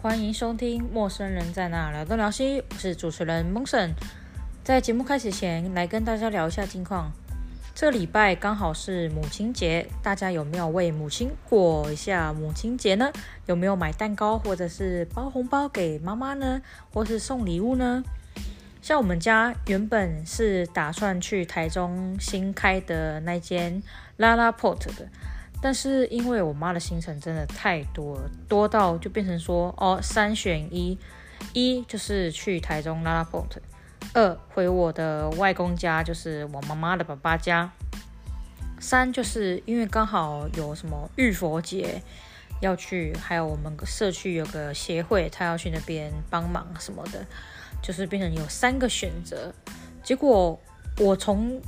欢迎收听《陌生人在那聊东聊西》，我是主持人蒙神。在节目开始前，来跟大家聊一下近况。这礼拜刚好是母亲节，大家有没有为母亲过一下母亲节呢？有没有买蛋糕，或者是包红包给妈妈呢？或是送礼物呢？像我们家原本是打算去台中新开的那间 LaLaport 的。但是因为我妈的行程真的太多了，多到就变成说哦，三选一，一就是去台中 LaLaport，二回我的外公家，就是我妈妈的爸爸家，三就是因为刚好有什么浴佛节要去，还有我们社区有个协会，他要去那边帮忙什么的，就是变成有三个选择。结果我从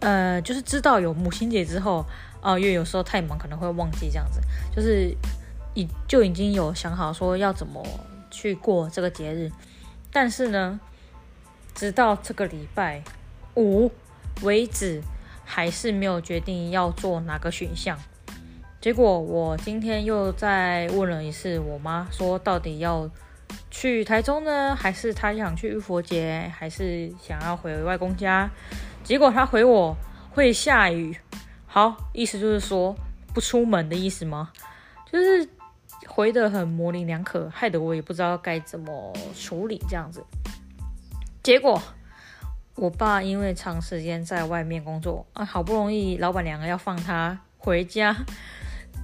呃就是知道有母亲节之后。哦，因为有时候太忙，可能会忘记这样子，就是已就已经有想好说要怎么去过这个节日，但是呢，直到这个礼拜五为止，还是没有决定要做哪个选项。结果我今天又再问了一次我妈，说到底要去台中呢，还是她想去浴佛节，还是想要回外公家？结果她回我会下雨。好，意思就是说不出门的意思吗？就是回得很模棱两可，害得我也不知道该怎么处理这样子。结果我爸因为长时间在外面工作啊，好不容易老板娘要放他回家，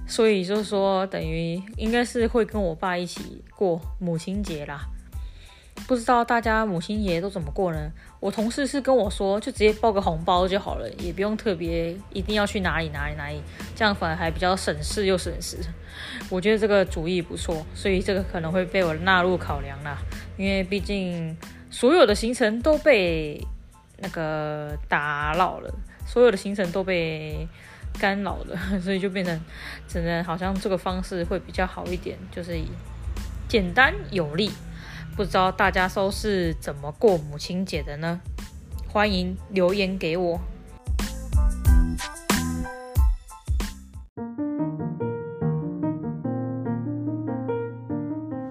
所以就说等于应该是会跟我爸一起过母亲节啦。不知道大家母亲节都怎么过呢？我同事是跟我说，就直接包个红包就好了，也不用特别一定要去哪里哪里哪里，这样反而还比较省事又省时。我觉得这个主意不错，所以这个可能会被我纳入考量啦。因为毕竟所有的行程都被那个打扰了，所有的行程都被干扰了，所以就变成只能好像这个方式会比较好一点，就是简单有力。不知道大家都是怎么过母亲节的呢？欢迎留言给我。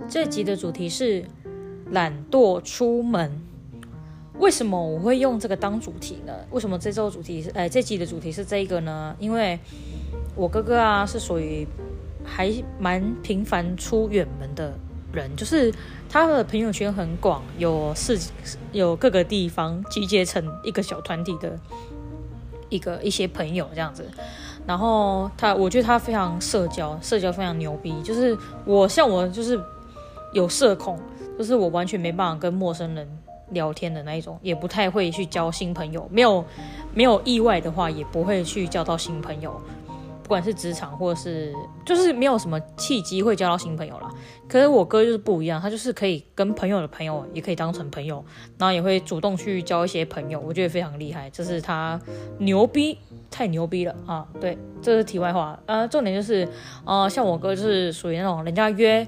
这集的主题是懒惰出门。为什么我会用这个当主题呢？为什么这周主题是，哎，这集的主题是这个呢？因为我哥哥啊是属于还蛮频繁出远门的人，就是。他的朋友圈很广，有四有各个地方集结成一个小团体的一个一些朋友这样子。然后他，我觉得他非常社交，社交非常牛逼。就是我像我就是有社恐，就是我完全没办法跟陌生人聊天的那一种，也不太会去交新朋友。没有没有意外的话，也不会去交到新朋友。不管是职场或者是，就是没有什么契机会交到新朋友啦。可是我哥就是不一样，他就是可以跟朋友的朋友也可以当成朋友，然后也会主动去交一些朋友，我觉得非常厉害，这是他牛逼，太牛逼了啊！对，这是题外话。呃，重点就是，呃，像我哥就是属于那种人家约，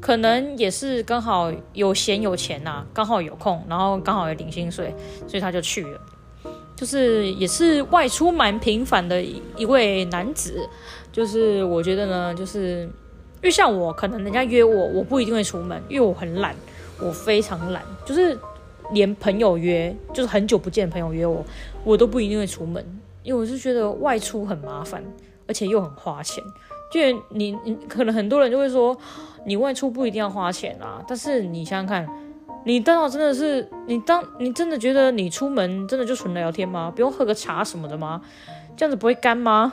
可能也是刚好有闲有钱呐、刚好有空，然后刚好也领薪水，所以他就去了。就是也是外出蛮频繁的一位男子，就是我觉得呢，就是因为像我，可能人家约我，我不一定会出门，因为我很懒，我非常懒，就是连朋友约，就是很久不见的朋友约我，我都不一定会出门，因为我是觉得外出很麻烦，而且又很花钱。就你你可能很多人就会说，你外出不一定要花钱啊，但是你想想看。你当真的是你当你真的觉得你出门真的就纯聊天吗？不用喝个茶什么的吗？这样子不会干吗？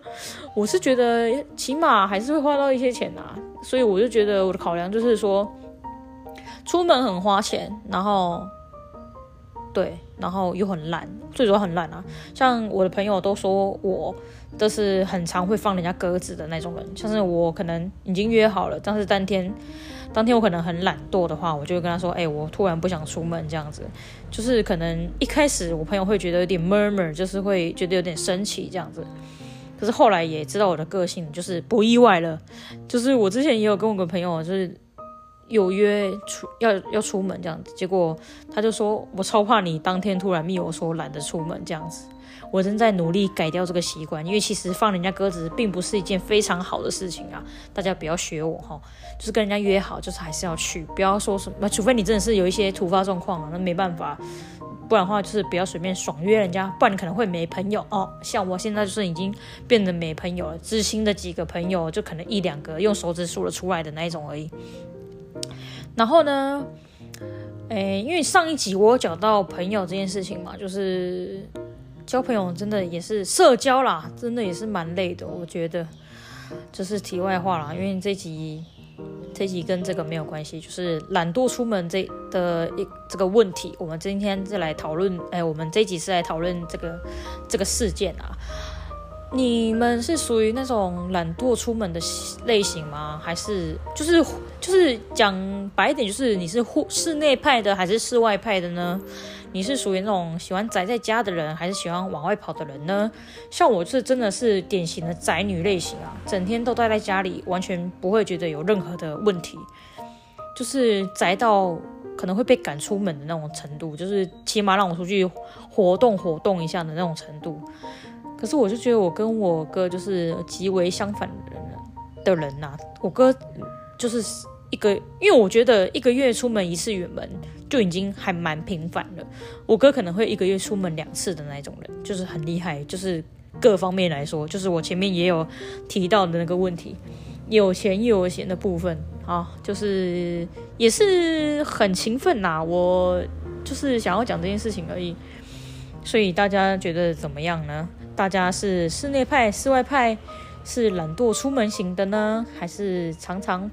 我是觉得起码还是会花到一些钱啊，所以我就觉得我的考量就是说，出门很花钱，然后对，然后又很懒，最主要很懒啊。像我的朋友都说我都是很常会放人家鸽子的那种人，像是我可能已经约好了，但是当天。当天我可能很懒惰的话，我就会跟他说：“哎、我突然不想出门，这样子，就是可能一开始我朋友会觉得有点 murmur，就是会觉得有点生气这样子。可是后来也知道我的个性，就是不意外了。就是我之前也有跟我个朋友，就是有约出要要出门这样子，结果他就说我超怕你当天突然密我说懒得出门这样子。我正在努力改掉这个习惯，因为其实放人家鸽子并不是一件非常好的事情啊，大家不要学我哈，就是跟人家约好，就是还是要去，不要说什么，除非你真的是有一些突发状况啊，那没办法，不然的话就是不要随便爽约人家，不然你可能会没朋友哦。像我现在就是已经变得没朋友了，知心的几个朋友就可能一两个，用手指数得出来的那一种而已。然后呢，诶，因为上一集我有讲到朋友这件事情嘛，就是交朋友真的也是社交啦，真的也是蛮累的。我觉得，就是题外话啦，因为这集这集跟这个没有关系，就是懒惰出门这的一这个问题，我们今天就来讨论。诶，我们这集是来讨论这个这个事件啊。你们是属于那种懒惰出门的类型吗？还是就是就是讲白一点，就是你是户室内派的还是室外派的呢？你是属于那种喜欢宅在家的人，还是喜欢往外跑的人呢？像我是真的是典型的宅女类型啊，整天都待在家里，完全不会觉得有任何的问题，就是宅到可能会被赶出门的那种程度，就是起码让我出去活动活动一下的那种程度。可是我就觉得我跟我哥就是极为相反的人的人呐、我哥就是一个，因为我觉得一个月出门一次远门就已经还蛮频繁了。我哥可能会一个月出门两次的那种人，就是很厉害。就是各方面来说，就是我前面也有提到的那个问题，有钱又有闲的部分啊，就是也是很勤奋呐、我就是想要讲这件事情而已。所以大家觉得怎么样呢？大家是室内派、室外派，是懒惰出门型的呢，还是常常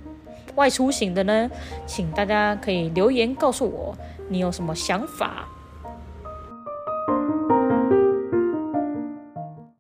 外出型的呢？请大家可以留言告诉我，你有什么想法。